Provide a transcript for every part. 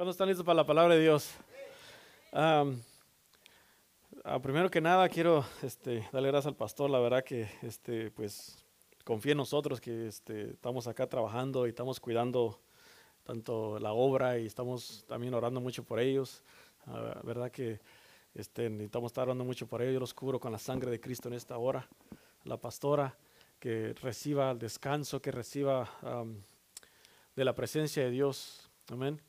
¿Cuándo están listos para la palabra de Dios? Ah, primero que nada, quiero este, darle gracias al pastor. La verdad que este, pues, confía en nosotros que este, estamos acá trabajando y estamos cuidando tanto la obra y estamos también orando mucho por ellos. La ah, verdad que este, necesitamos estar orando mucho por ellos. Yo los cubro con la sangre de Cristo en esta hora. La pastora que reciba el descanso, que reciba de la presencia de Dios. Amén.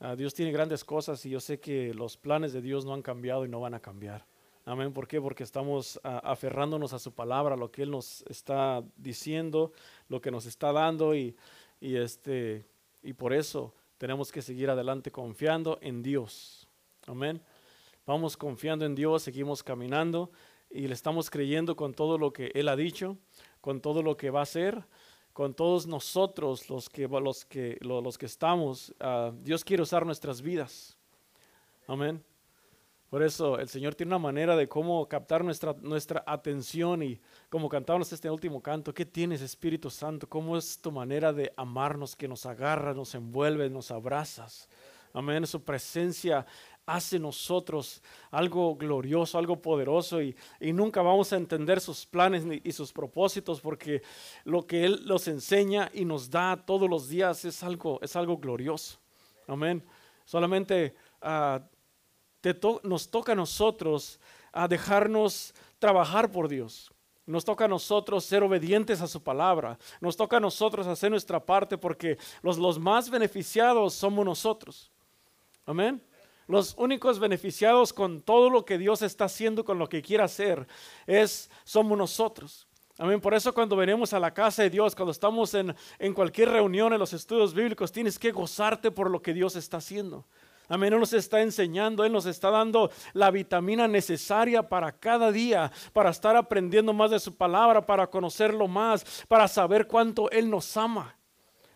Ah, Dios tiene grandes cosas y yo sé que los planes de Dios no han cambiado y no van a cambiar. Amén. ¿Por qué? Porque estamos ah, aferrándonos a su palabra, lo que Él nos está diciendo, lo que nos está dando y, este, y por eso tenemos que seguir adelante confiando en Dios. Amén. Vamos confiando en Dios, seguimos caminando y le estamos creyendo con todo lo que Él ha dicho, con todo lo que va a hacer con todos nosotros los que, los que, los que estamos. Ah, Dios quiere usar nuestras vidas. Amén. Por eso el Señor tiene una manera de cómo captar nuestra, nuestra atención y como cantábamos este último canto, ¿qué tienes Espíritu Santo? ¿Cómo es tu manera de amarnos, que nos agarra, nos envuelve, nos abrazas? Amén. Su presencia hace nosotros algo glorioso, algo poderoso y, nunca vamos a entender sus planes y sus propósitos porque lo que Él nos enseña y nos da todos los días es algo, es algo glorioso. Amén. Solamente ah, nos toca a nosotros a dejarnos trabajar por Dios. Nos toca a nosotros ser obedientes a su palabra. Nos toca a nosotros hacer nuestra parte porque los, los más beneficiados somos nosotros. Amén. Los únicos beneficiados con todo lo que Dios está haciendo, con lo que quiere hacer, es somos nosotros. Amén. Por eso cuando venimos a la casa de Dios, cuando estamos en, en cualquier reunión en los estudios bíblicos, tienes que gozarte por lo que Dios está haciendo. Amén, Él nos está enseñando, Él nos está dando la vitamina necesaria para cada día, para estar aprendiendo más de su palabra, para conocerlo más, para saber cuánto Él nos ama.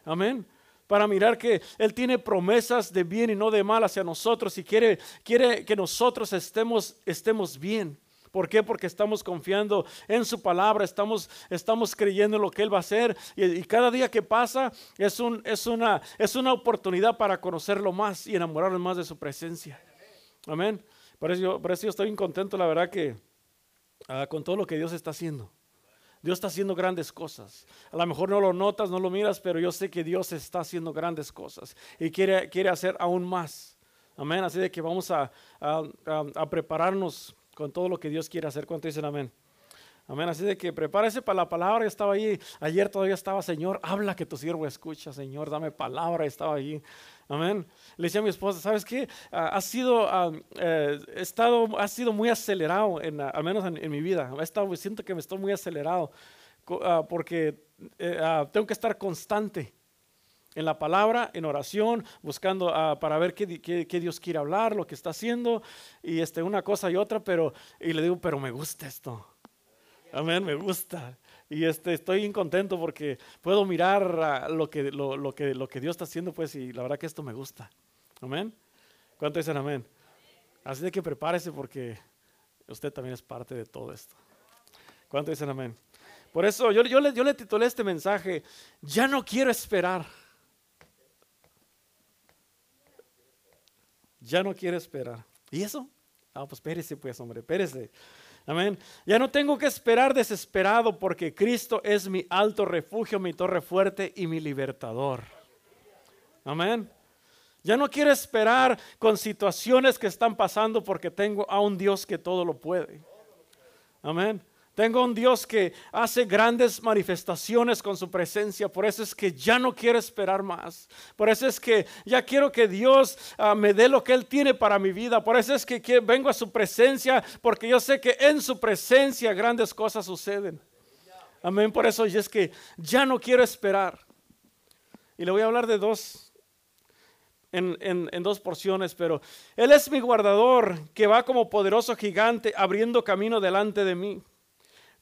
Amén para mirar que Él tiene promesas de bien y no de mal hacia nosotros y quiere, quiere que nosotros estemos, estemos bien. ¿Por qué? Porque estamos confiando en su palabra, estamos, estamos creyendo en lo que Él va a hacer y, cada día que pasa es, un, es, una, es una oportunidad para conocerlo más y enamorarnos más de su presencia. Amén. Por eso por eso yo estoy contento, la verdad, que ah, con todo lo que Dios está haciendo. Dios está haciendo grandes cosas. A lo mejor no lo notas, no lo miras, pero yo sé que Dios está haciendo grandes cosas y quiere, quiere hacer aún más. Amén. Así de que vamos a, a, prepararnos con todo lo que Dios quiere hacer. ¿Cuánto dicen amén? Amén. Así de que prepárese para la palabra. Estaba ahí. Ayer todavía estaba, Señor, habla que tu siervo escucha, Señor, dame palabra. Estaba allí. Amén. Le decía a mi esposa, ¿sabes qué? Ah, ha sido, ah, eh, estado, ha sido muy acelerado, en, ah, al menos en, mi vida. He estado, siento que me estoy muy acelerado porque eh, tengo que estar constante en la palabra, en oración, buscando para ver qué, qué, Dios quiere hablar, lo que está haciendo, y este, una cosa y otra, pero, y le digo, pero me gusta esto. Amén, me gusta. Y este, estoy bien contento porque puedo mirar lo, que, lo, que, lo que Dios está haciendo, pues, y la verdad que esto me gusta. Amén. ¿Cuánto dicen amén? Así de que prepárese porque usted también es parte de todo esto. ¿Cuánto dicen amén? Por eso yo, yo, le, yo le titulé este mensaje, ya no quiero esperar. Ya no quiero esperar. ¿Y eso? Ah, pues espérese pues, hombre, espérese. Amén. Ya no tengo que esperar desesperado porque Cristo es mi alto refugio, mi torre fuerte y mi libertador. Amén. Ya no quiero esperar con situaciones que están pasando porque tengo a un Dios que todo lo puede. Amén. Tengo un Dios que hace grandes manifestaciones con su presencia. Por eso es que ya no quiero esperar más. Por eso es que ya quiero que Dios ah, me dé lo que Él tiene para mi vida. Por eso es que, vengo a su presencia. Porque yo sé que en su presencia grandes cosas suceden. Amén. Por eso es que ya no quiero esperar. Y le voy a hablar de dos, en, dos porciones, pero Él es mi guardador que va como poderoso gigante abriendo camino delante de mí.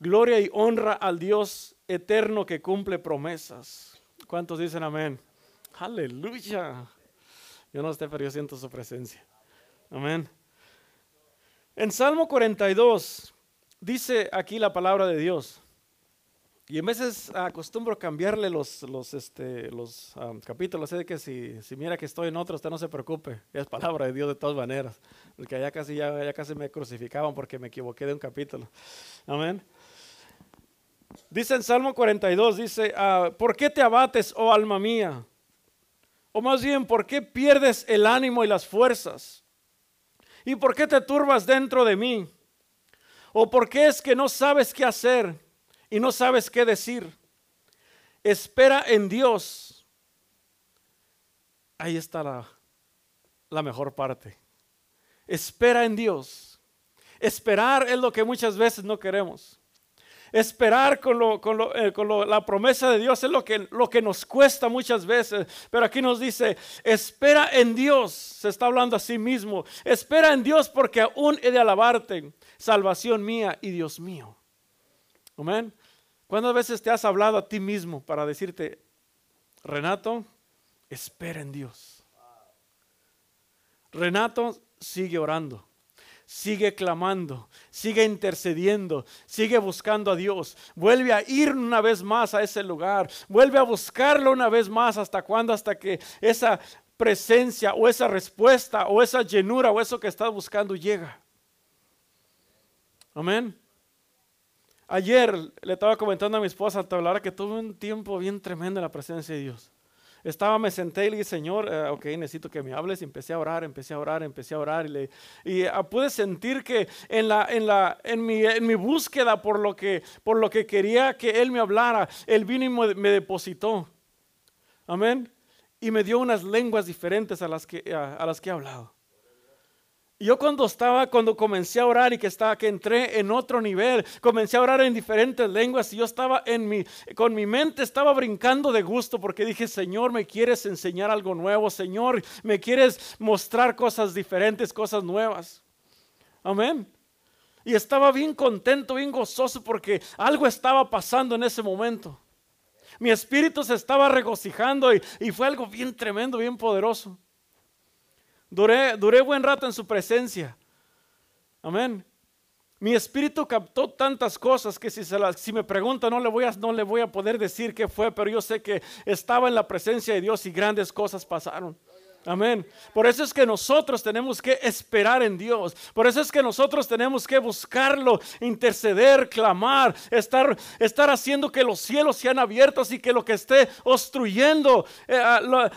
Gloria y honra al Dios eterno que cumple promesas. ¿Cuántos dicen amén? Aleluya. Yo no sé, pero yo siento su presencia. Amén. En Salmo 42 dice aquí la palabra de Dios. Y en veces acostumbro cambiarle los, los, este, los um, capítulos, así que si, si, mira que estoy en otro, usted no se preocupe, es palabra de Dios de todas maneras, porque ya casi, ya, ya casi me crucificaban porque me equivoqué de un capítulo. Amén. Dice en Salmo 42, dice, ah, ¿por qué te abates, oh alma mía? O más bien, ¿por qué pierdes el ánimo y las fuerzas? ¿Y por qué te turbas dentro de mí? ¿O por qué es que no sabes qué hacer y no sabes qué decir? Espera en Dios. Ahí está la, la mejor parte. Espera en Dios. Esperar es lo que muchas veces no queremos. Esperar con, lo, con, lo, eh, con la promesa de Dios es lo que, lo que nos cuesta muchas veces. Pero aquí nos dice, espera en Dios. Se está hablando a sí mismo. Espera en Dios porque aún he de alabarte. Salvación mía y Dios mío. Amén. ¿Cuántas veces te has hablado a ti mismo para decirte, Renato, espera en Dios? Renato, sigue orando sigue clamando, sigue intercediendo, sigue buscando a Dios. Vuelve a ir una vez más a ese lugar, vuelve a buscarlo una vez más. ¿Hasta cuándo? Hasta que esa presencia o esa respuesta o esa llenura o eso que estás buscando llega. Amén. Ayer le estaba comentando a mi esposa, te hablara que tuve un tiempo bien tremendo en la presencia de Dios. Estaba, me senté y le dije, Señor, eh, ok, necesito que me hables. Y empecé a orar, empecé a orar, empecé a orar. Y, le, y ah, pude sentir que en, la, en, la, en, mi, en mi búsqueda por lo, que, por lo que quería que Él me hablara, Él vino y me depositó. Amén. Y me dio unas lenguas diferentes a las que, a las que he hablado. Yo cuando estaba, cuando comencé a orar y que estaba, que entré en otro nivel, comencé a orar en diferentes lenguas y yo estaba en mi, con mi mente estaba brincando de gusto porque dije, Señor, me quieres enseñar algo nuevo, Señor, me quieres mostrar cosas diferentes, cosas nuevas. Amén. Y estaba bien contento, bien gozoso porque algo estaba pasando en ese momento. Mi espíritu se estaba regocijando y, y fue algo bien tremendo, bien poderoso. Duré, duré buen rato en su presencia. Amén. Mi espíritu captó tantas cosas que si, se si me pregunta no le, voy a, no le voy a poder decir qué fue, pero yo sé que estaba en la presencia de Dios y grandes cosas pasaron. Amén. Por eso es que nosotros tenemos que esperar en Dios. Por eso es que nosotros tenemos que buscarlo, interceder, clamar, estar, estar haciendo que los cielos sean abiertos y que lo que esté obstruyendo eh,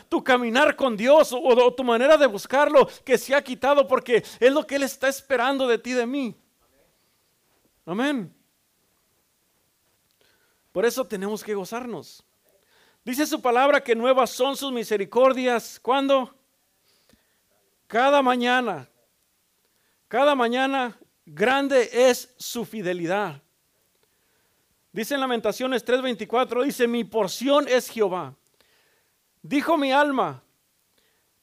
tu caminar con Dios o, o tu manera de buscarlo, que se ha quitado porque es lo que Él está esperando de ti, de mí. Amén. Por eso tenemos que gozarnos. Dice su palabra que nuevas son sus misericordias. ¿Cuándo? Cada mañana. Cada mañana grande es su fidelidad. Dice en Lamentaciones 3:24, dice, mi porción es Jehová. Dijo mi alma,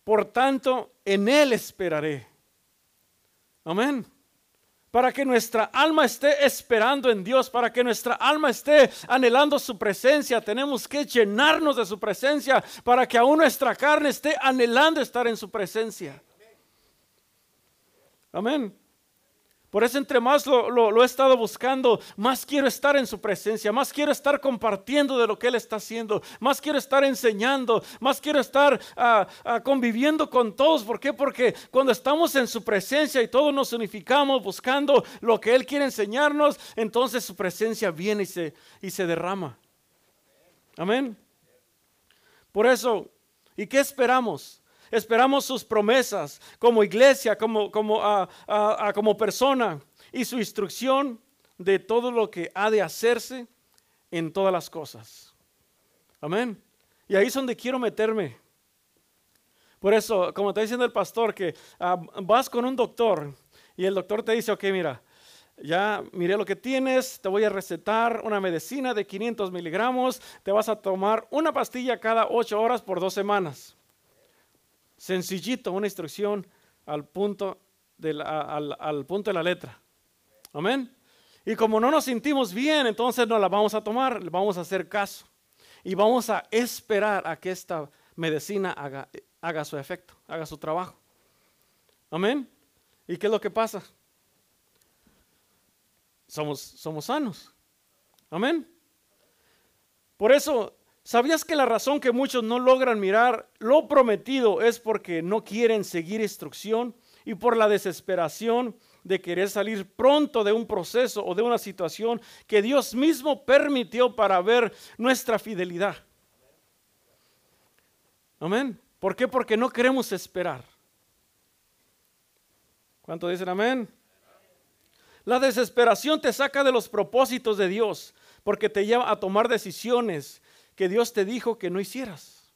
por tanto, en él esperaré. Amén para que nuestra alma esté esperando en Dios, para que nuestra alma esté anhelando su presencia, tenemos que llenarnos de su presencia, para que aún nuestra carne esté anhelando estar en su presencia. Amén. Por eso entre más lo, he estado buscando, más quiero estar en su presencia, más quiero estar compartiendo de lo que Él está haciendo, más quiero estar enseñando, más quiero estar ah, ah, conviviendo con todos. ¿Por qué? Porque cuando estamos en su presencia y todos nos unificamos buscando lo que Él quiere enseñarnos, entonces su presencia viene y se, y se derrama. Amén. Por eso, ¿y qué esperamos? Esperamos sus promesas como iglesia, como, como, como persona y su instrucción de todo lo que ha de hacerse en todas las cosas. Amén. Y ahí es donde quiero meterme. Por eso, como está diciendo el pastor, que ah, vas con un doctor y el doctor te dice, ok, mira, ya miré lo que tienes, te voy a recetar una medicina de 500 miligramos, te vas a tomar una pastilla cada 8 horas por dos semanas. Sencillito, una instrucción al punto de la, al, punto de la letra. Amén. Y como no nos sentimos bien, entonces no la vamos a tomar, le vamos a hacer caso. Y vamos a esperar a que esta medicina haga, haga su efecto, haga su trabajo. Amén. ¿Y qué es lo que pasa? Somos, somos sanos. Amén. Por eso, ¿sabías que la razón que muchos no logran mirar lo prometido es porque no quieren seguir instrucción y por la desesperación de querer salir pronto de un proceso o de una situación que Dios mismo permitió para ver nuestra fidelidad? Amén. ¿Por qué? Porque no queremos esperar. ¿Cuánto dicen amén? La desesperación te saca de los propósitos de Dios porque te lleva a tomar decisiones que Dios te dijo que no hicieras.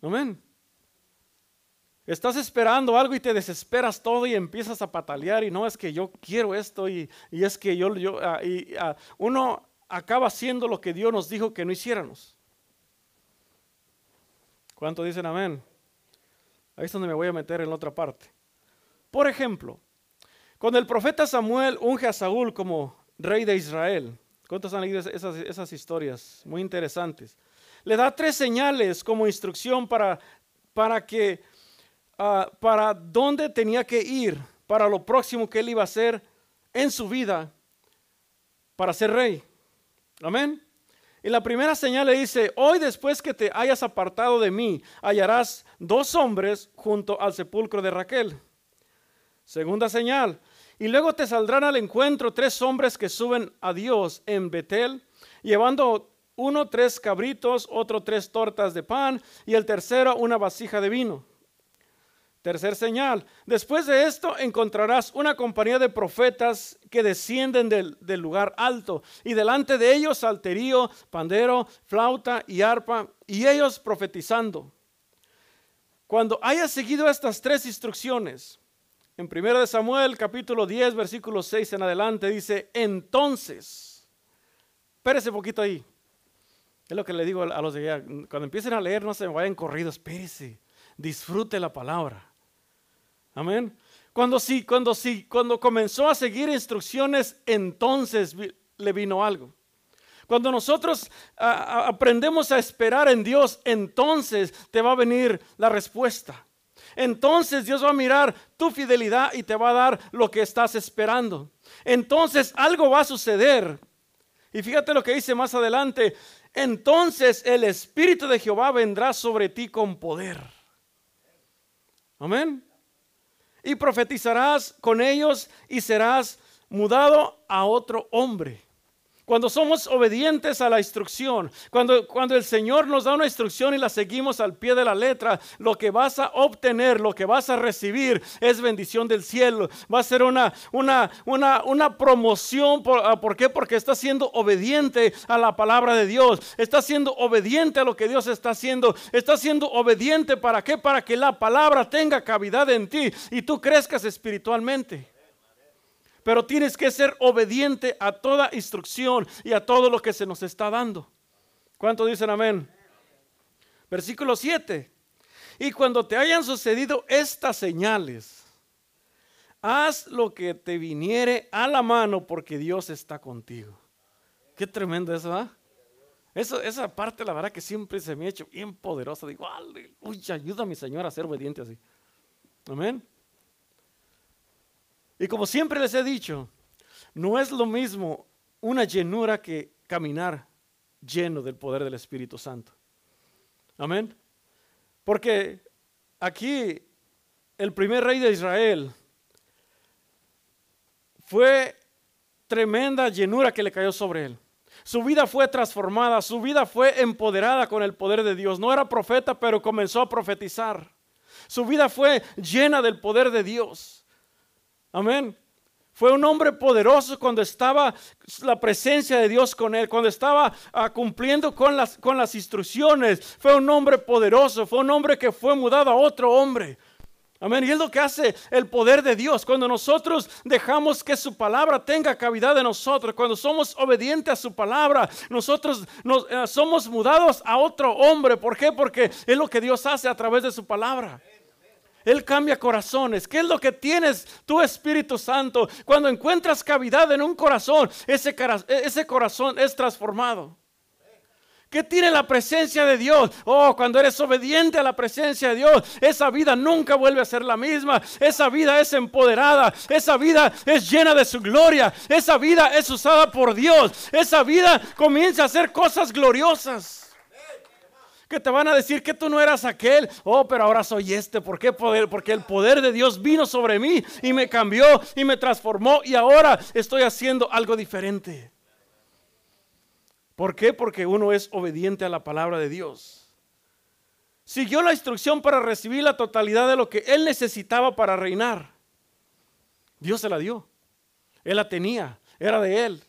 Amén. Estás esperando algo y te desesperas todo y empiezas a patalear y no es que yo quiero esto y, es que yo, yo ah, y, ah, uno acaba haciendo lo que Dios nos dijo que no hiciéramos. ¿Cuánto dicen amén? Ahí es donde me voy a meter en la otra parte. Por ejemplo, cuando el profeta Samuel unge a Saúl como rey de Israel, ¿cuántos han leído esas, historias? Muy interesantes. Le da tres señales como instrucción para, para que, ah, para dónde tenía que ir, para lo próximo que él iba a hacer en su vida para ser rey. Amén. Y la primera señal le dice, hoy después que te hayas apartado de mí, hallarás dos hombres junto al sepulcro de Raquel. Segunda señal. Y luego te saldrán al encuentro tres hombres que suben a Dios en Betel, llevando uno tres cabritos, otro tres tortas de pan y el tercero una vasija de vino. Tercer señal. Después de esto encontrarás una compañía de profetas que descienden del, lugar alto y delante de ellos salterío, pandero, flauta y arpa y ellos profetizando. Cuando hayas seguido estas tres instrucciones, en 1 Samuel capítulo 10, versículo 6 en adelante dice, entonces, espérese poquito ahí. Es lo que le digo a los de allá, cuando empiecen a leer no se vayan corridos, espérese, disfrute la palabra. Amén. Cuando sí, cuando sí, cuando comenzó a seguir instrucciones, entonces le vino algo. Cuando nosotros aprendemos a esperar en Dios, entonces te va a venir la respuesta entonces Dios va a mirar tu fidelidad y te va a dar lo que estás esperando. Entonces algo va a suceder. Y fíjate lo que dice más adelante. Entonces el Espíritu de Jehová vendrá sobre ti con poder. Amén. Y profetizarás con ellos y serás mudado a otro hombre. Cuando somos obedientes a la instrucción, cuando, cuando el Señor nos da una instrucción y la seguimos al pie de la letra, lo que vas a obtener, lo que vas a recibir es bendición del cielo. Va a ser una, una, una, una promoción. ¿Por, ah, ¿Por qué? Porque estás siendo obediente a la palabra de Dios. Estás siendo obediente a lo que Dios está haciendo. Estás siendo obediente para qué? Para que la palabra tenga cavidad en ti y tú crezcas espiritualmente pero tienes que ser obediente a toda instrucción y a todo lo que se nos está dando. ¿Cuánto dicen amén? Versículo 7. Y cuando te hayan sucedido estas señales, haz lo que te viniere a la mano porque Dios está contigo. Qué tremendo eso, ¿ah? esa parte, la verdad, que siempre se me ha hecho bien poderosa. Digo, uy, ayuda a mi Señor a ser obediente así. Amén. Y como siempre les he dicho, no es lo mismo una llenura que caminar lleno del poder del Espíritu Santo. Amén. Porque aquí el primer rey de Israel fue tremenda llenura que le cayó sobre él. Su vida fue transformada, su vida fue empoderada con el poder de Dios. No era profeta, pero comenzó a profetizar. Su vida fue llena del poder de Dios. Amén. Fue un hombre poderoso cuando estaba la presencia de Dios con él, cuando estaba ah, cumpliendo con las, con las instrucciones. Fue un hombre poderoso, fue un hombre que fue mudado a otro hombre. Amén. Y es lo que hace el poder de Dios. Cuando nosotros dejamos que su palabra tenga cavidad en nosotros, cuando somos obedientes a su palabra, nosotros nos, eh, somos mudados a otro hombre. ¿Por qué? Porque es lo que Dios hace a través de su palabra. Él cambia corazones. ¿Qué es lo que tienes tu Espíritu Santo? Cuando encuentras cavidad en un corazón, ese, ese corazón es transformado. ¿Qué tiene la presencia de Dios? Oh, cuando eres obediente a la presencia de Dios, esa vida nunca vuelve a ser la misma. Esa vida es empoderada. Esa vida es llena de su gloria. Esa vida es usada por Dios. Esa vida comienza a hacer cosas gloriosas. Que te van a decir que tú no eras aquel. Oh, pero ahora soy este. ¿Por qué poder? Porque el poder de Dios vino sobre mí y me cambió y me transformó y ahora estoy haciendo algo diferente. ¿Por qué? Porque uno es obediente a la palabra de Dios. Siguió la instrucción para recibir la totalidad de lo que él necesitaba para reinar. Dios se la dio. Él la tenía. Era de él.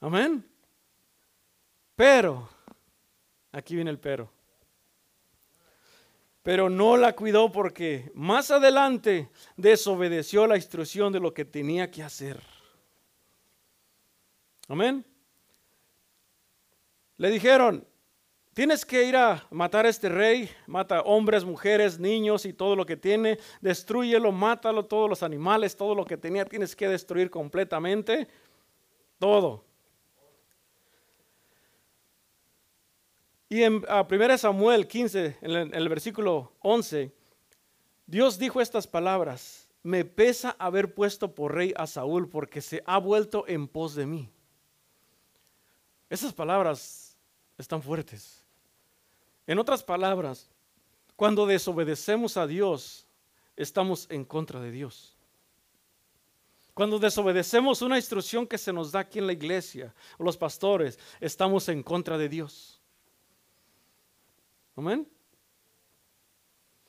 Amén. Pero, aquí viene el pero. Pero no la cuidó porque más adelante desobedeció la instrucción de lo que tenía que hacer. Amén. Le dijeron, tienes que ir a matar a este rey, mata hombres, mujeres, niños y todo lo que tiene, destruyelo, mátalo, todos los animales, todo lo que tenía, tienes que destruir completamente, todo. Y en 1 Samuel 15, en el, versículo 11, Dios dijo estas palabras, me pesa haber puesto por rey a Saúl porque se ha vuelto en pos de mí. Esas palabras están fuertes. En otras palabras, cuando desobedecemos a Dios, estamos en contra de Dios. Cuando desobedecemos una instrucción que se nos da aquí en la iglesia, o los pastores, estamos en contra de Dios. Amén.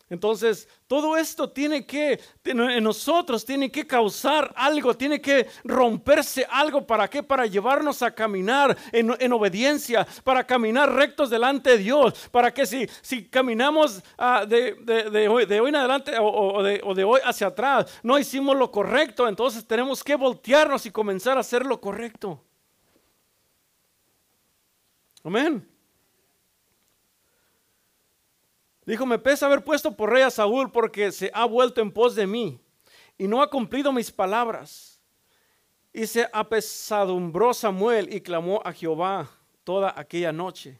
Entonces, todo esto tiene que, en nosotros tiene que causar algo, tiene que romperse algo. ¿Para qué? Para llevarnos a caminar en, obediencia, para caminar rectos delante de Dios, para que si, si caminamos ah, de, hoy, de, hoy, en adelante o, de, o de hoy hacia atrás, no hicimos lo correcto, entonces tenemos que voltearnos y comenzar a hacer lo correcto. Amén. Dijo, me pesa haber puesto por rey a Saúl porque se ha vuelto en pos de mí y no ha cumplido mis palabras. Y se apesadumbró Samuel y clamó a Jehová toda aquella noche.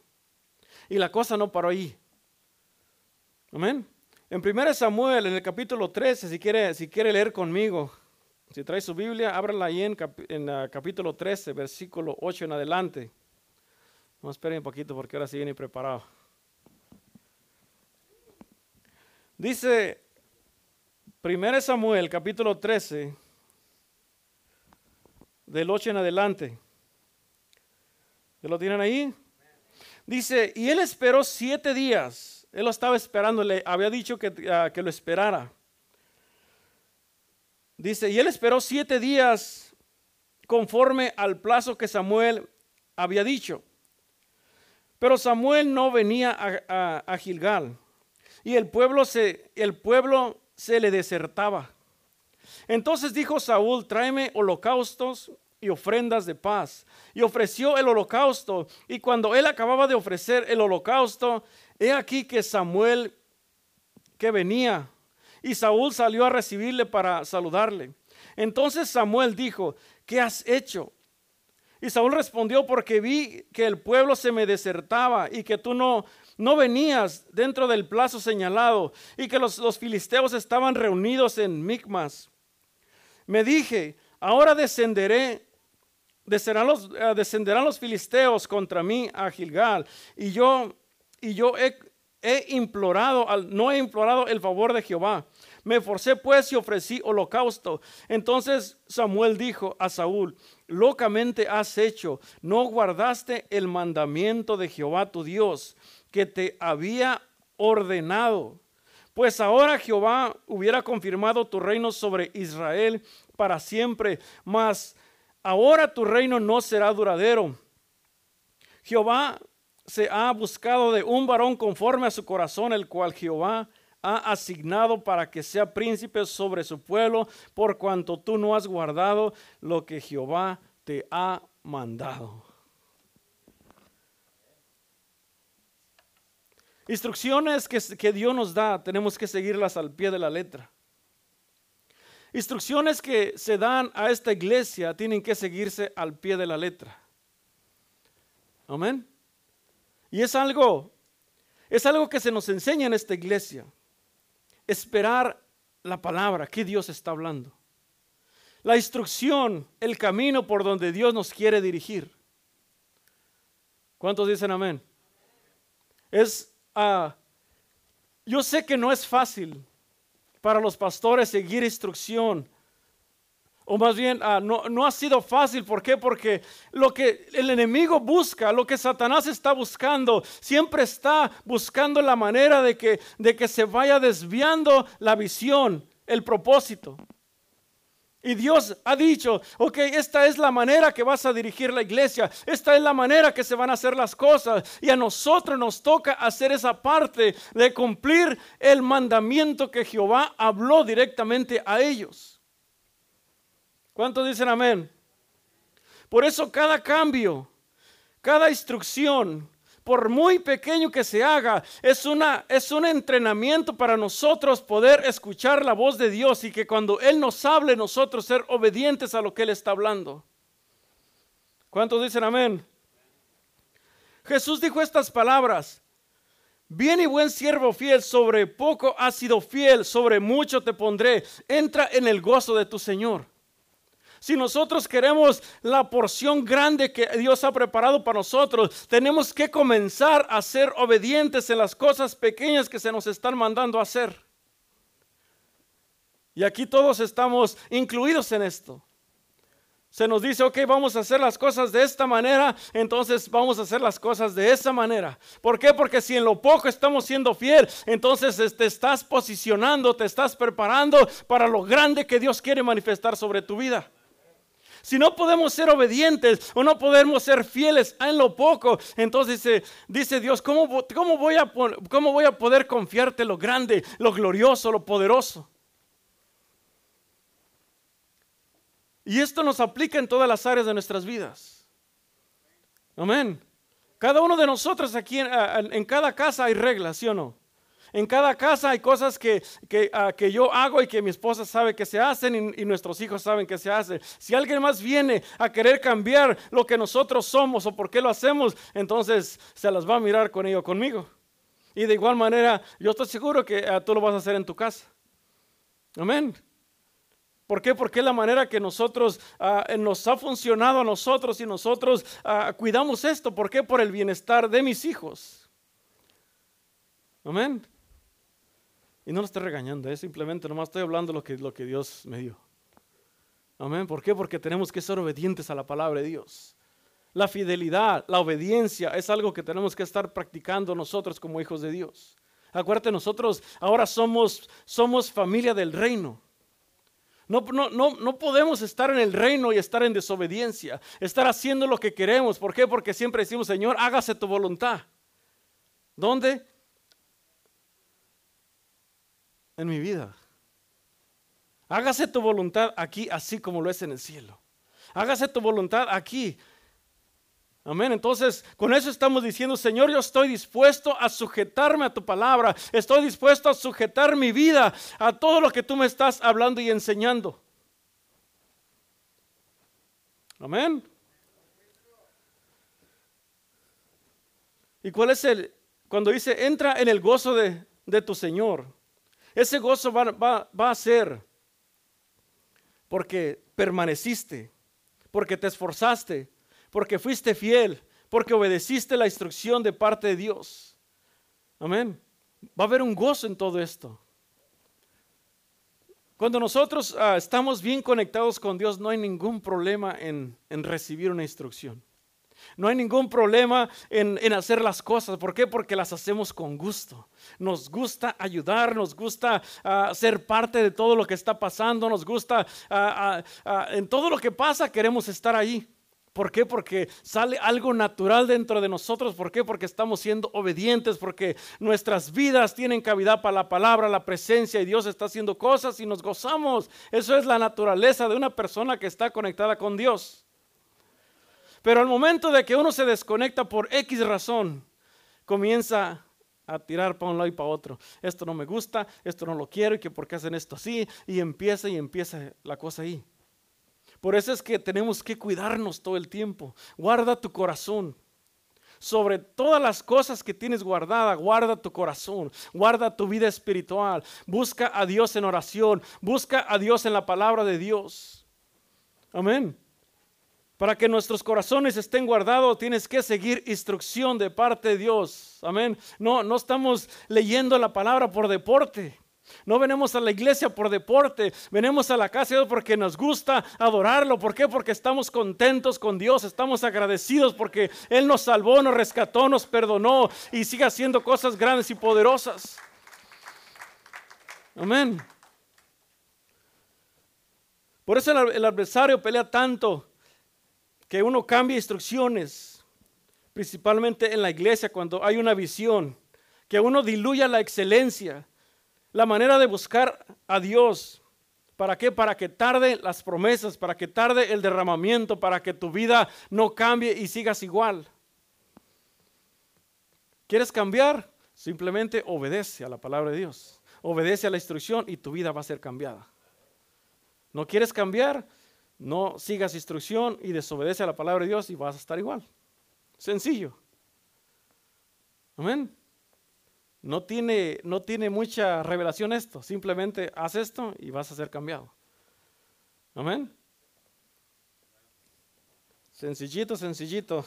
Y la cosa no paró ahí. Amén. En 1 Samuel, en el capítulo 13, si quiere, si quiere leer conmigo, si trae su Biblia, ábrala ahí en, en uh, capítulo 13, versículo 8 en adelante. A esperar un poquito porque ahora sí viene preparado. Dice 1 Samuel capítulo 13, del 8 en adelante. ¿Ya lo tienen ahí? Dice, y él esperó siete días. Él lo estaba esperando, le había dicho que, ah, que lo esperara. Dice, y él esperó siete días conforme al plazo que Samuel había dicho. Pero Samuel no venía a, a Gilgal y el pueblo se, el pueblo se le desertaba. Entonces dijo Saúl, tráeme holocaustos y ofrendas de paz. Y ofreció el holocausto. Y cuando él acababa de ofrecer el holocausto, he aquí que Samuel que venía. Y Saúl salió a recibirle para saludarle. Entonces Samuel dijo, ¿qué has hecho? Y Saúl respondió, porque vi que el pueblo se me desertaba y que tú no no venías dentro del plazo señalado y que los, filisteos estaban reunidos en Micmas. Me dije, ahora descenderé, descenderán los, eh, descenderán los filisteos contra mí a Gilgal y yo, y yo he, implorado, no he implorado el favor de Jehová. Me forcé pues y ofrecí holocausto. Entonces Samuel dijo a Saúl, locamente has hecho, no guardaste el mandamiento de Jehová tu Dios que te había ordenado. Pues ahora Jehová hubiera confirmado tu reino sobre Israel para siempre, mas ahora tu reino no será duradero. Jehová se ha buscado de un varón conforme a su corazón, el cual Jehová ha asignado para que sea príncipe sobre su pueblo, por cuanto tú no has guardado lo que Jehová te ha mandado. Instrucciones que, Dios nos da, tenemos que seguirlas al pie de la letra. Instrucciones que se dan a esta iglesia tienen que seguirse al pie de la letra. Amén. Y es algo, es algo que se nos enseña en esta iglesia. Esperar la palabra que Dios está hablando. La instrucción, el camino por donde Dios nos quiere dirigir. ¿Cuántos dicen amén? Es, yo sé que no es fácil para los pastores seguir instrucción. O más bien, uh, no, no, ha sido fácil. ¿Por qué? Porque lo que el enemigo busca, lo que Satanás está buscando, siempre está buscando la manera de que, de que se vaya desviando la visión, el propósito. Y Dios ha dicho, ok, esta es la manera que vas a dirigir la iglesia, esta es la manera que se van a hacer las cosas. Y a nosotros nos toca hacer esa parte de cumplir el mandamiento que Jehová habló directamente a ellos. ¿Cuántos dicen amén? Por eso cada cambio, cada instrucción, por muy pequeño que se haga, es, una, es un entrenamiento para nosotros poder escuchar la voz de Dios y que cuando Él nos hable, nosotros ser obedientes a lo que Él está hablando. ¿Cuántos dicen amén? Jesús dijo estas palabras. Bien y buen siervo fiel, sobre poco has sido fiel, sobre mucho te pondré. Entra en el gozo de tu Señor. Si nosotros queremos la porción grande que Dios ha preparado para nosotros, tenemos que comenzar a ser obedientes en las cosas pequeñas que se nos están mandando a hacer. Y aquí todos estamos incluidos en esto. Se nos dice, ok, vamos a hacer las cosas de esta manera, entonces vamos a hacer las cosas de esa manera. ¿Por qué? Porque si en lo poco estamos siendo fiel, entonces te estás posicionando, te estás preparando para lo grande que Dios quiere manifestar sobre tu vida. Si no podemos ser obedientes o no podemos ser fieles en lo poco, entonces dice, Dios, ¿cómo, voy a, ¿cómo voy a poder confiarte lo grande, lo glorioso, lo poderoso? Y esto nos aplica en todas las áreas de nuestras vidas. Amén. Cada uno de nosotros aquí en cada casa hay reglas, ¿sí o no? En cada casa hay cosas que, ah, que, yo hago y que mi esposa sabe que se hacen y, nuestros hijos saben que se hacen. Si alguien más viene a querer cambiar lo que nosotros somos o por qué lo hacemos, entonces se las va a mirar con ello conmigo. Y de igual manera, yo estoy seguro que ah, tú lo vas a hacer en tu casa. Amén. ¿Por qué? Porque es la manera que nosotros ah, nos ha funcionado a nosotros y nosotros cuidamos esto. ¿Por qué? Por el bienestar de mis hijos. Amén. Y no lo estoy regañando, simplemente nomás estoy hablando lo que, lo que Dios me dio. Amén. ¿Por qué? Porque tenemos que ser obedientes a la palabra de Dios. La fidelidad, la obediencia es algo que tenemos que estar practicando nosotros como hijos de Dios. Acuérdate, nosotros ahora somos, somos familia del reino. No, no, no, no, podemos estar en el reino y estar en desobediencia, estar haciendo lo que queremos. ¿Por qué? Porque siempre decimos, Señor, hágase tu voluntad. ¿Dónde? En mi vida. Hágase tu voluntad aquí así como lo es en el cielo. Hágase tu voluntad aquí. Amén. Entonces, con eso estamos diciendo, Señor, yo estoy dispuesto a sujetarme a tu palabra. Estoy dispuesto a sujetar mi vida a todo lo que tú me estás hablando y enseñando. Amén. ¿Y cuál es el, cuando dice, entra en el gozo de, de tu Señor? Ese gozo va, a ser porque permaneciste, porque te esforzaste, porque fuiste fiel, porque obedeciste la instrucción de parte de Dios. Amén. Va a haber un gozo en todo esto. Cuando nosotros ah, estamos bien conectados con Dios, no hay ningún problema en recibir una instrucción. No hay ningún problema en, hacer las cosas. ¿Por qué? Porque las hacemos con gusto. Nos gusta ayudar, nos gusta ah, ser parte de todo lo que está pasando, nos gusta ah, ah, en todo lo que pasa queremos estar ahí. ¿Por qué? Porque sale algo natural dentro de nosotros. ¿Por qué? Porque estamos siendo obedientes, porque nuestras vidas tienen cavidad para la palabra, la presencia y Dios está haciendo cosas y nos gozamos. Eso es la naturaleza de una persona que está conectada con Dios. Pero al momento de que uno se desconecta por X razón, comienza a tirar para un lado y para otro. Esto no me gusta, esto no lo quiero y que por qué hacen esto así. Y empieza y empieza la cosa ahí. Por eso es que tenemos que cuidarnos todo el tiempo. Guarda tu corazón. sobre todas las cosas que tienes guardada, guarda tu corazón, guarda tu vida espiritual, busca a Dios en oración, busca a Dios en la palabra de Dios. Amén. Para que nuestros corazones estén guardados, tienes que seguir instrucción de parte de Dios. Amén. No, no estamos leyendo la palabra por deporte. No venimos a la iglesia por deporte, venimos a la casa de Dios porque nos gusta adorarlo. ¿Por qué? Porque estamos contentos con Dios, estamos agradecidos porque Él nos salvó, nos rescató, nos perdonó y sigue haciendo cosas grandes y poderosas. Amén. Por eso el, adversario pelea tanto que uno cambia instrucciones, principalmente en la iglesia cuando hay una visión, que uno diluya la excelencia la manera de buscar a Dios. ¿Para qué? Para que tarde las promesas, para que tarde el derramamiento, para que tu vida no cambie y sigas igual. ¿Quieres cambiar? Simplemente obedece a la palabra de Dios. Obedece a la instrucción y tu vida va a ser cambiada. ¿No quieres cambiar? No sigas instrucción y desobedece a la palabra de Dios y vas a estar igual. Sencillo. Amén. No tiene, no tiene mucha revelación esto. Simplemente haz esto y vas a ser cambiado. Amén. Sencillito, sencillito.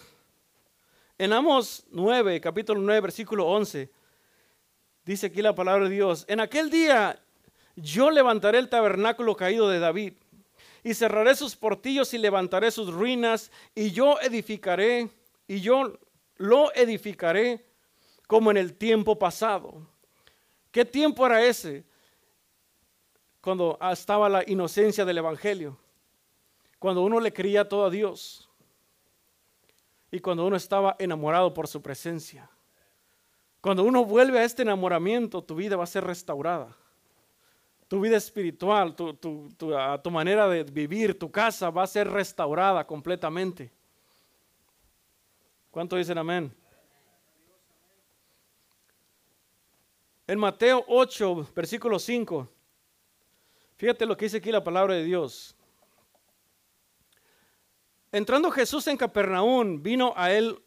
En Amos 9, capítulo 9, versículo 11, dice aquí la palabra de Dios, en aquel día yo levantaré el tabernáculo caído de David y cerraré sus portillos y levantaré sus ruinas y yo edificaré y yo lo edificaré como en el tiempo pasado. ¿Qué tiempo era ese? Cuando estaba la inocencia del Evangelio. Cuando uno le creía todo a Dios. Y cuando uno estaba enamorado por su presencia. Cuando uno vuelve a este enamoramiento, tu vida va a ser restaurada. Tu vida espiritual, tu, tu manera de vivir, tu casa va a ser restaurada completamente. ¿Cuánto dicen amén? En Mateo 8, versículo 5, fíjate lo que dice aquí la palabra de Dios. Entrando Jesús en Capernaum, vino a él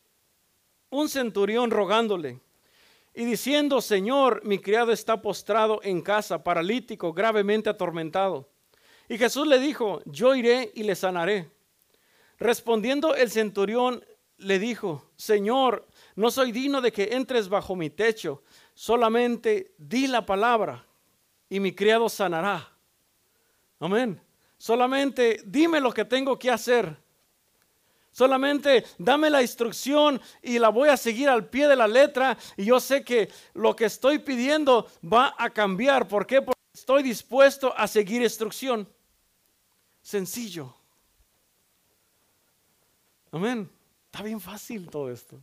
un centurión rogándole y diciendo, Señor, mi criado está postrado en casa, paralítico, gravemente atormentado. Y Jesús le dijo, yo iré y le sanaré. Respondiendo el centurión, le dijo, Señor, no soy digno de que entres bajo mi techo solamente di la palabra y mi criado sanará. Amén. Solamente dime lo que tengo que hacer. Solamente dame la instrucción y la voy a seguir al pie de la letra y yo sé que lo que estoy pidiendo va a cambiar. ¿Por qué? Porque estoy dispuesto a seguir instrucción. Sencillo. Amén. Está bien fácil todo esto.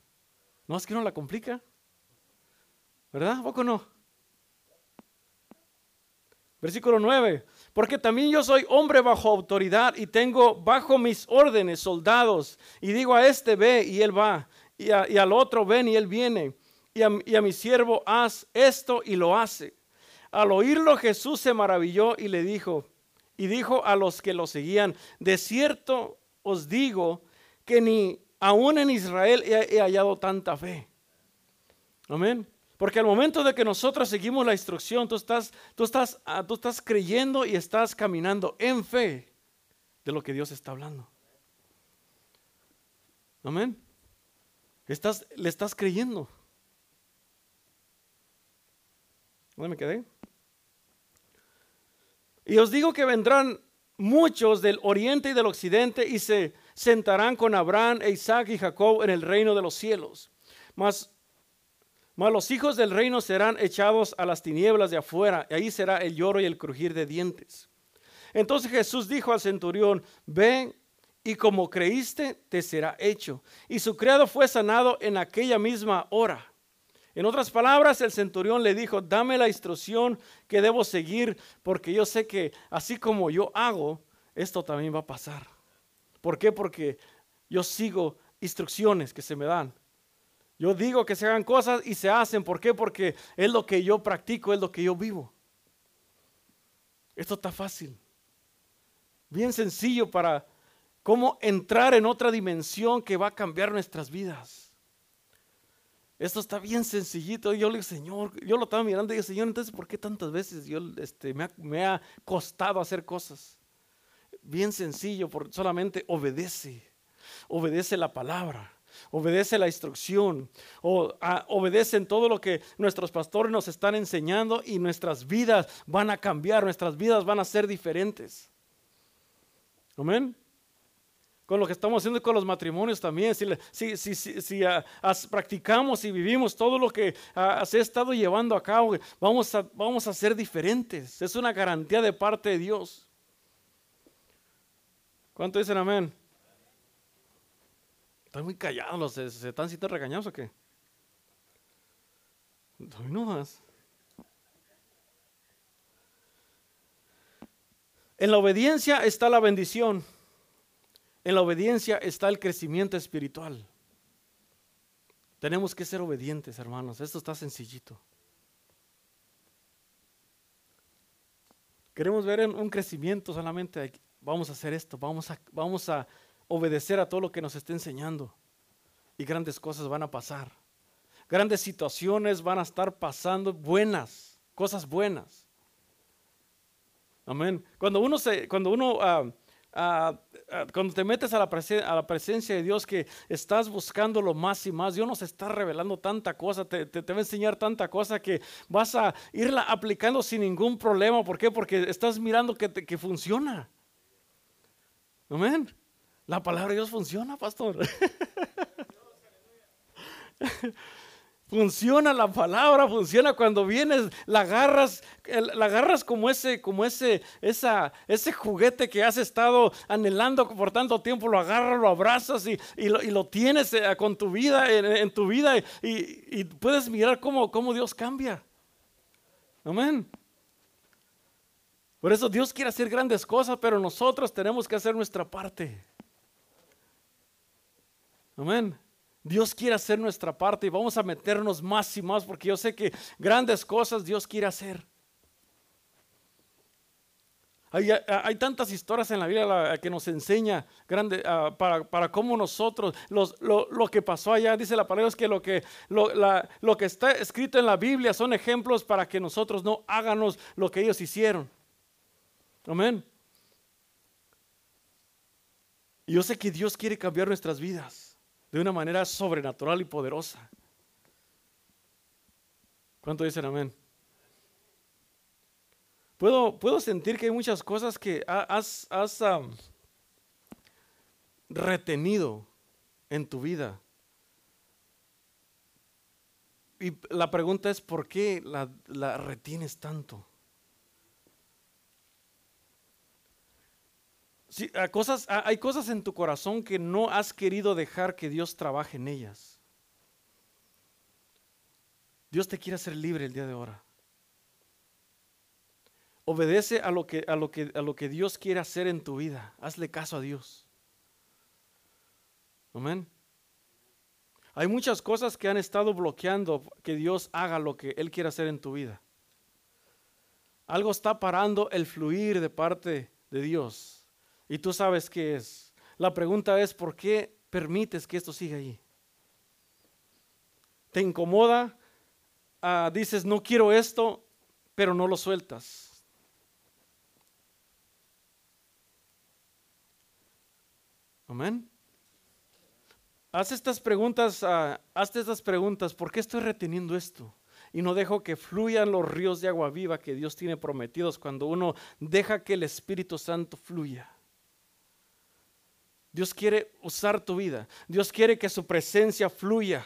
No es que no la complica. ¿Verdad? poco no? Versículo 9. Porque también yo soy hombre bajo autoridad y tengo bajo mis órdenes soldados. Y digo a este ve y él va. Y, al otro ven y él viene. Y a, y a mi siervo haz esto y lo hace. Al oírlo Jesús se maravilló y le dijo, y dijo a los que lo seguían, de cierto os digo que ni aún en Israel he hallado tanta fe. Amén. Porque al momento de que nosotros seguimos la instrucción, tú estás, tú estás, ah, tú estás creyendo y estás caminando en fe de lo que Dios está hablando. Amén. Estás, le estás creyendo. ¿Dónde me quedé? Y os digo que vendrán muchos del oriente y del occidente y se sentarán con Abraham, Isaac y Jacob en el reino de los cielos. Mas mas los hijos del reino serán echados a las tinieblas de afuera, y ahí será el lloro y el crujir de dientes. Entonces Jesús dijo al centurión, ven y como creíste, te será hecho. Y su criado fue sanado en aquella misma hora. En otras palabras, el centurión le dijo, dame la instrucción que debo seguir, porque yo sé que así como yo hago, esto también va a pasar. ¿Por qué? Porque yo sigo instrucciones que se me dan. Yo digo que se hagan cosas y se hacen. ¿Por qué? Porque es lo que yo practico, es lo que yo vivo. Esto está fácil. Bien sencillo para cómo entrar en otra dimensión que va a cambiar nuestras vidas. Esto está bien sencillito. Yo le digo, Señor, yo lo estaba mirando y dije, Señor, entonces, ¿por qué tantas veces yo, este, me, ha, me ha costado hacer cosas? Bien sencillo, solamente obedece. Obedece la palabra obedece la instrucción, o, obedece en todo lo que nuestros pastores nos están enseñando y nuestras vidas van a cambiar, nuestras vidas van a ser diferentes. Amén. Con lo que estamos haciendo con los matrimonios también, si, si, si, si ah, practicamos y vivimos todo lo que ah, se ha estado llevando a cabo, vamos a, vamos a ser diferentes. Es una garantía de parte de Dios. ¿Cuánto dicen amén? Están muy callados, ¿se, se están sintiendo regañados o qué? No más. En la obediencia está la bendición. En la obediencia está el crecimiento espiritual. Tenemos que ser obedientes, hermanos. Esto está sencillito. Queremos ver un crecimiento solamente. Vamos a hacer esto. Vamos a, vamos a obedecer a todo lo que nos está enseñando. Y grandes cosas van a pasar. Grandes situaciones van a estar pasando buenas, cosas buenas. Amén. Cuando uno se, cuando uno, ah, ah, ah, cuando te metes a la, a la, presencia de Dios que estás buscando lo más y más, Dios nos está revelando tanta cosa, te, te, va a enseñar tanta cosa que vas a irla aplicando sin ningún problema. ¿Por qué? Porque estás mirando que, que funciona. Amén. La palabra de Dios funciona, pastor. Funciona la palabra, funciona cuando vienes, la agarras, la agarras como ese, como ese, esa, ese juguete que has estado anhelando por tanto tiempo, lo agarras, lo abrazas y, lo, tienes eh, con tu vida, en, tu vida, y, puedes mirar cómo, cómo Dios cambia. Amén. Por eso Dios quiere hacer grandes cosas, pero nosotros tenemos que hacer nuestra parte. Amén. Dios quiere hacer nuestra parte y vamos a meternos más y más porque yo sé que grandes cosas Dios quiere hacer. Hay, tantas historias en la Biblia que nos enseña grande, ah, para, cómo nosotros, lo, que pasó allá, dice la palabra, es que lo que, lo, que está escrito en la Biblia son ejemplos para que nosotros no hagamos lo que ellos hicieron. Amén. Yo sé que Dios quiere cambiar nuestras vidas de una manera sobrenatural y poderosa. ¿Cuánto dicen amén? Puedo, puedo sentir que hay muchas cosas que has, has retenido en tu vida. Y la pregunta es, ¿por qué la, la retienes tanto? Hay cosas en tu corazón que no has querido dejar que Dios trabaje en ellas. Dios te quiere hacer libre el día de ahora. Obedece a lo que, a lo que, a lo que Dios quiere hacer en tu vida. Hazle caso a Dios. Amén. Hay muchas cosas que han estado bloqueando que Dios haga lo que Él quiere hacer en tu vida. Algo está parando el fluir de parte de Dios. Y tú sabes qué es. La pregunta es, ¿por qué permites que esto siga ahí? ¿Te incomoda? Ah, dices, no quiero esto, pero no lo sueltas. Amén. Haz estas preguntas, uh, estas preguntas, ¿por qué estoy reteniendo esto? Y no dejo que fluyan los ríos de agua viva que Dios tiene prometidos cuando uno deja que el Espíritu Santo fluya. Dios quiere usar tu vida. Dios quiere que su presencia fluya.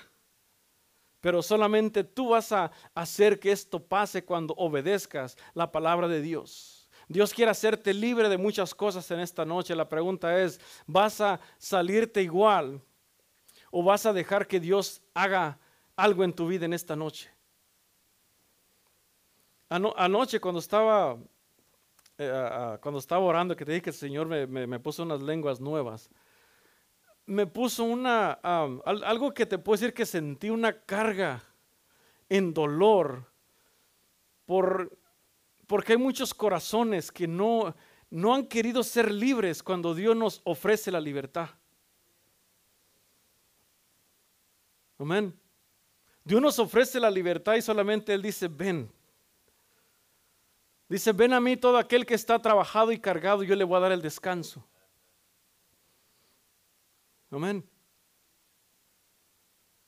Pero solamente tú vas a hacer que esto pase cuando obedezcas la palabra de Dios. Dios quiere hacerte libre de muchas cosas en esta noche. La pregunta es, ¿vas a salirte igual o vas a dejar que Dios haga algo en tu vida en esta noche? anoche cuando estaba eh, cuando estaba orando, que te dije que el Señor me, puso unas lenguas nuevas, me puso una, algo que te puedo decir que sentí una carga en dolor, por, porque hay muchos corazones que no, no han querido ser libres cuando Dios nos ofrece la libertad. Amén. Dios nos ofrece la libertad y solamente Él dice, ven. Dice, ven a mí todo aquel que está trabajado y cargado, yo le voy a dar el descanso. Amén.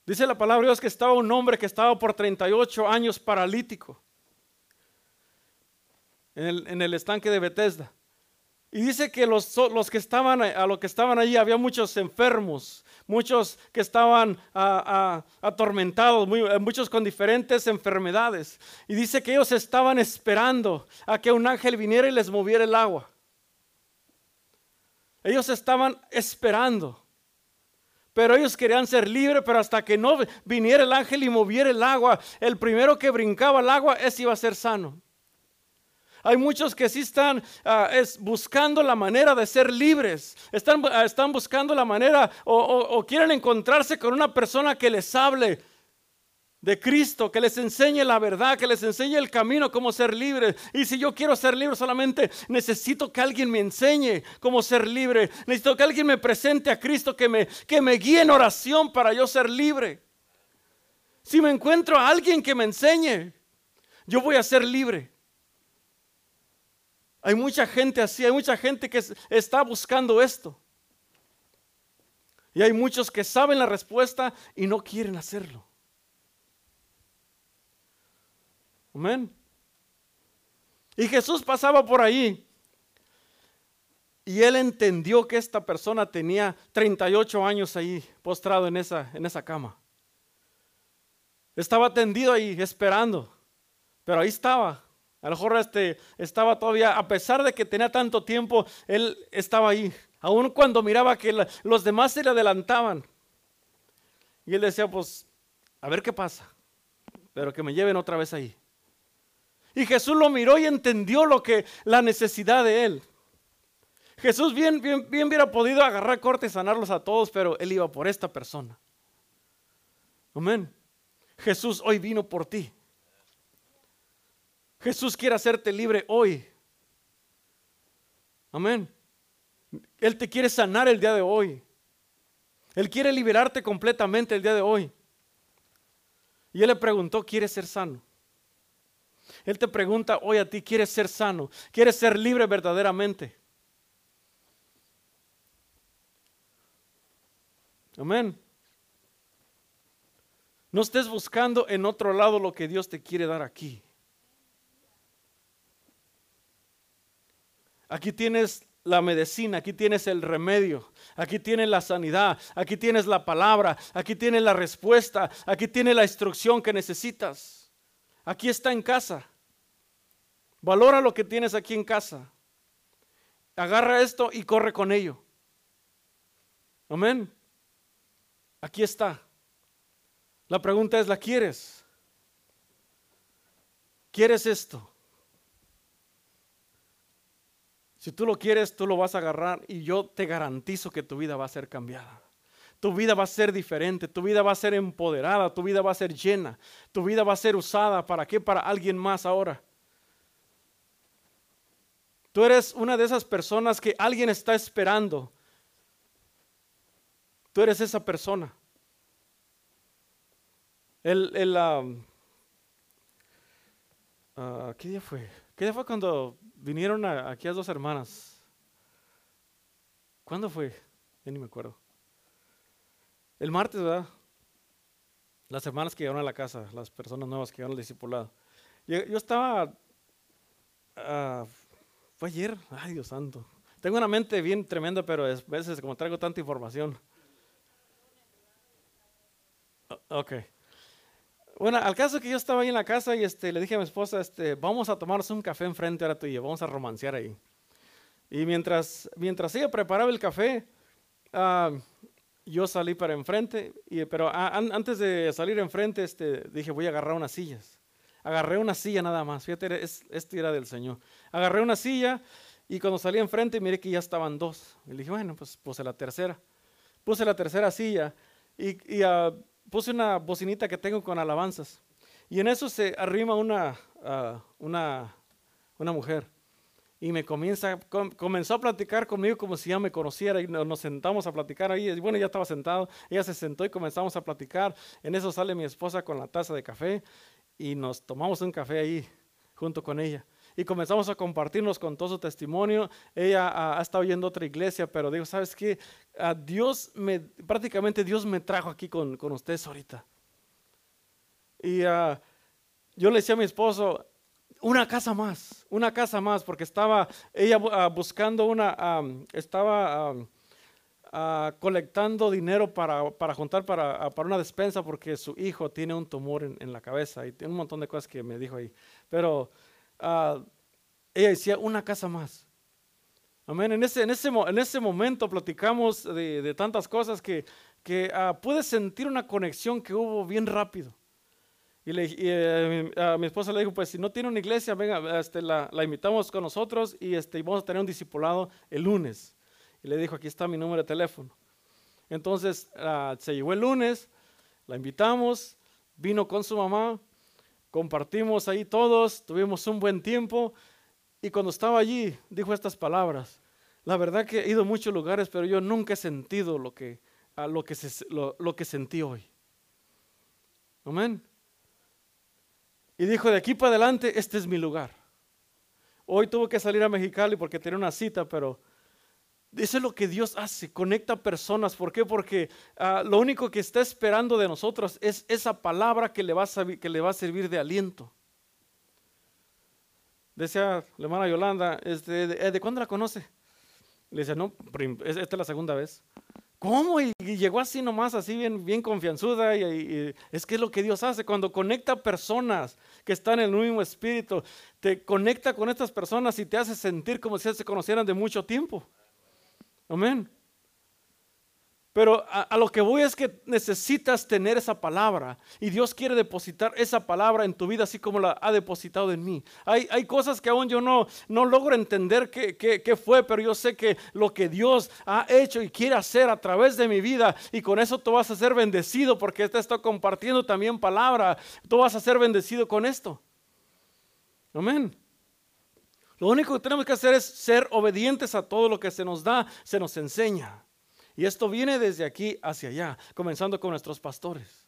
Dice la palabra de Dios que estaba un hombre que estaba por 38 años paralítico en el, estanque de Bethesda. Y dice que los, que estaban a los que estaban allí había muchos enfermos, muchos que estaban atormentados, muchos con diferentes enfermedades. Y dice que ellos estaban esperando a que un ángel viniera y les moviera el agua. Ellos estaban esperando. Pero ellos querían ser libres, pero hasta que no viniera el ángel y moviera el agua, el primero que brincaba el agua, ese iba a ser sano. Hay muchos que sí están ah, buscando la manera de ser libres. Están, ah, están buscando la manera o, quieren encontrarse con una persona que les hable de Cristo, que les enseñe la verdad, que les enseñe el camino, cómo ser libres. Y si yo quiero ser libre, solamente necesito que alguien me enseñe cómo ser libre. Necesito que alguien me presente a Cristo, que me, que me guíe en oración para yo ser libre. Si me encuentro a alguien que me enseñe, yo voy a ser libre. Hay mucha gente así, hay mucha gente que está buscando esto. Y hay muchos que saben la respuesta y no quieren hacerlo. Amén. Y Jesús pasaba por ahí. Y él entendió que esta persona tenía 38 años ahí, postrado en esa, en esa cama. Estaba tendido ahí, esperando. Pero ahí estaba, a lo mejor este, estaba todavía, a pesar de que tenía tanto tiempo, él estaba ahí. Aún cuando miraba que los demás se le adelantaban. Y él decía, pues, a ver qué pasa. Pero que me lleven otra vez ahí. Y Jesús lo miró y entendió lo que, la necesidad de él. Jesús bien, bien, bien hubiera podido agarrar corte y sanarlos a todos, pero él iba por esta persona. Amén. Jesús hoy vino por ti. Jesús quiere hacerte libre hoy. Amén. Él te quiere sanar el día de hoy. Él quiere liberarte completamente el día de hoy. Y Él le preguntó, ¿quieres ser sano? Él te pregunta hoy a ti, ¿quieres ser sano? ¿Quieres ser libre verdaderamente? Amén. No estés buscando en otro lado lo que Dios te quiere dar aquí. Aquí tienes la medicina, aquí tienes el remedio, aquí tienes la sanidad, aquí tienes la palabra, aquí tienes la respuesta, aquí tienes la instrucción que necesitas. Aquí está en casa. Valora lo que tienes aquí en casa. Agarra esto y corre con ello. Amén. Aquí está. La pregunta es, ¿la quieres? ¿Quieres esto? Si tú lo quieres, tú lo vas a agarrar y yo te garantizo que tu vida va a ser cambiada. Tu vida va a ser diferente, tu vida va a ser empoderada, tu vida va a ser llena, tu vida va a ser usada. ¿Para qué? Para alguien más ahora. Tú eres una de esas personas que alguien está esperando. Tú eres esa persona. El, el uh, ¿Qué día fue? ¿Qué día fue cuando vinieron aquí las dos hermanas. ¿Cuándo fue? Ya ni me acuerdo. El martes, ¿verdad? Las hermanas que llegaron a la casa, las personas nuevas que llegaron al discipulado. Yo, estaba. Ah, fue ayer. Ay, Dios santo. Tengo una mente bien tremenda, pero a veces, como traigo tanta información. Ok. Bueno, al caso que yo estaba ahí en la casa y este, le dije a mi esposa, este, vamos a tomarnos un café enfrente ahora tú y yo, vamos a romancear ahí. Y mientras, mientras ella preparaba el café, ah, yo salí para enfrente, y, pero antes de salir enfrente este, dije, voy a agarrar unas sillas. Agarré una silla nada más, fíjate, este era del Señor. Agarré una silla y cuando salí enfrente miré que ya estaban dos. Y dije, bueno, pues puse la tercera. Puse la tercera silla y, y uh, puse una bocinita que tengo con alabanzas. Y en eso se arrima una, ah, una, una mujer. Y me comienza, comenzó a platicar conmigo como si ya me conociera y nos sentamos a platicar ahí. Bueno, ya estaba sentado, ella se sentó y comenzamos a platicar. En eso sale mi esposa con la taza de café y nos tomamos un café ahí junto con ella. Y comenzamos a compartirnos con todo su testimonio. Ella ha, estado yendo a otra iglesia, pero digo, ¿sabes qué? Dios me, prácticamente Dios me trajo aquí con, con ustedes ahorita. Y uh, yo le decía a mi esposo, una casa más, una casa más, porque estaba ella ah, buscando una, estaba ah, colectando dinero para, para juntar para, para, una despensa porque su hijo tiene un tumor en, la cabeza y tiene un montón de cosas que me dijo ahí. Pero ella decía, una casa más. Amén. En ese, en ese, en ese momento platicamos de, de tantas cosas que, que pude sentir una conexión que hubo bien rápido. Y, eh, a mi esposa le dijo, pues si no tiene una iglesia, venga, este, la, invitamos con nosotros y, este, vamos a tener un discipulado el lunes. Y le dijo, aquí está mi número de teléfono. Entonces ah, se llegó el lunes, la invitamos, vino con su mamá, compartimos ahí todos, tuvimos un buen tiempo y cuando estaba allí dijo estas palabras. La verdad que he ido a muchos lugares, pero yo nunca he sentido lo que, lo que, lo que sentí hoy. Amén. Y dijo, de aquí para adelante, este es mi lugar. Hoy tuvo que salir a Mexicali porque tenía una cita, pero eso es lo que Dios hace, conecta personas. ¿Por qué? Porque ah, lo único que está esperando de nosotros es esa palabra que le va a, servir de aliento. Decía la hermana Yolanda, este, ¿de, de, cuándo la conoce? Le dice, no, esta es la segunda vez. ¿Cómo? Y, llegó así nomás, así bien, bien confianzuda. Y, es que es lo que Dios hace cuando conecta personas que están en el mismo espíritu. Te conecta con estas personas y te hace sentir como si se conocieran de mucho tiempo. Amén. Pero a, lo que voy es que necesitas tener esa palabra y Dios quiere depositar esa palabra en tu vida así como la ha depositado en mí. Hay, hay cosas que aún yo no, no logro entender qué, qué, fue, pero yo sé que lo que Dios ha hecho y quiere hacer a través de mi vida y con eso tú vas a ser bendecido porque te está compartiendo también palabra. Tú vas a ser bendecido con esto. Amén. Lo único que tenemos que hacer es ser obedientes a todo lo que se nos da, se nos enseña. Y esto viene desde aquí hacia allá, comenzando con nuestros pastores.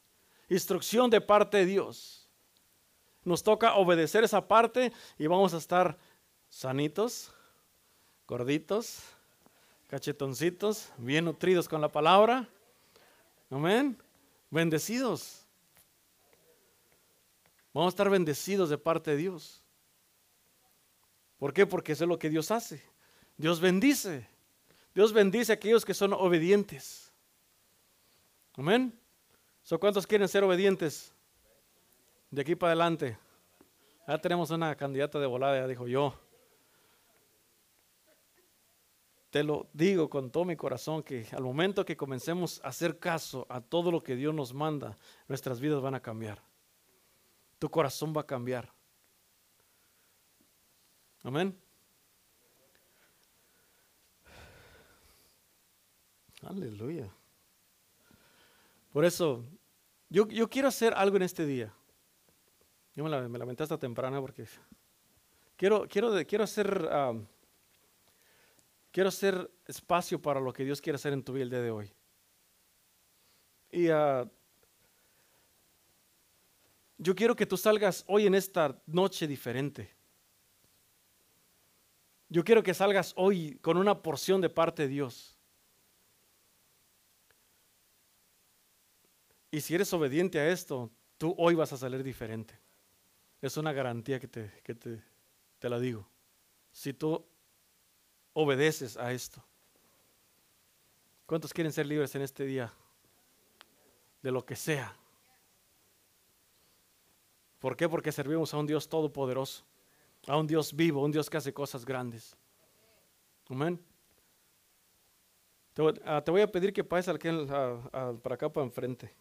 Instrucción de parte de Dios. Nos toca obedecer esa parte y vamos a estar sanitos, gorditos, cachetoncitos, bien nutridos con la palabra. Amén. Bendecidos. Vamos a estar bendecidos de parte de Dios. ¿Por qué? Porque eso es lo que Dios hace. Dios bendice. Dios bendice a aquellos que son obedientes. Amén. ¿So ¿Cuántos quieren ser obedientes? De aquí para adelante. Ya tenemos una candidata de volada, ya dijo yo. Te lo digo con todo mi corazón que al momento que comencemos a hacer caso a todo lo que Dios nos manda, nuestras vidas van a cambiar. Tu corazón va a cambiar. Amén. Aleluya. Por eso, yo, yo, quiero hacer algo en este día. Yo me, la, me lamenté hasta temprana porque quiero, quiero, quiero hacer... quiero hacer espacio para lo que Dios quiere hacer en tu vida el día de hoy. Y uh, yo quiero que tú salgas hoy en esta noche diferente. Yo quiero que salgas hoy con una porción de parte de Dios. Y si eres obediente a esto, tú hoy vas a salir diferente. Es una garantía que te, que te, te la digo. Si tú obedeces a esto. ¿Cuántos quieren ser libres en este día? De lo que sea. ¿Por qué? Porque servimos a un Dios todopoderoso, a un Dios vivo, un Dios que hace cosas grandes. Amén. Te, voy ah, a pedir que pases para acá para enfrente.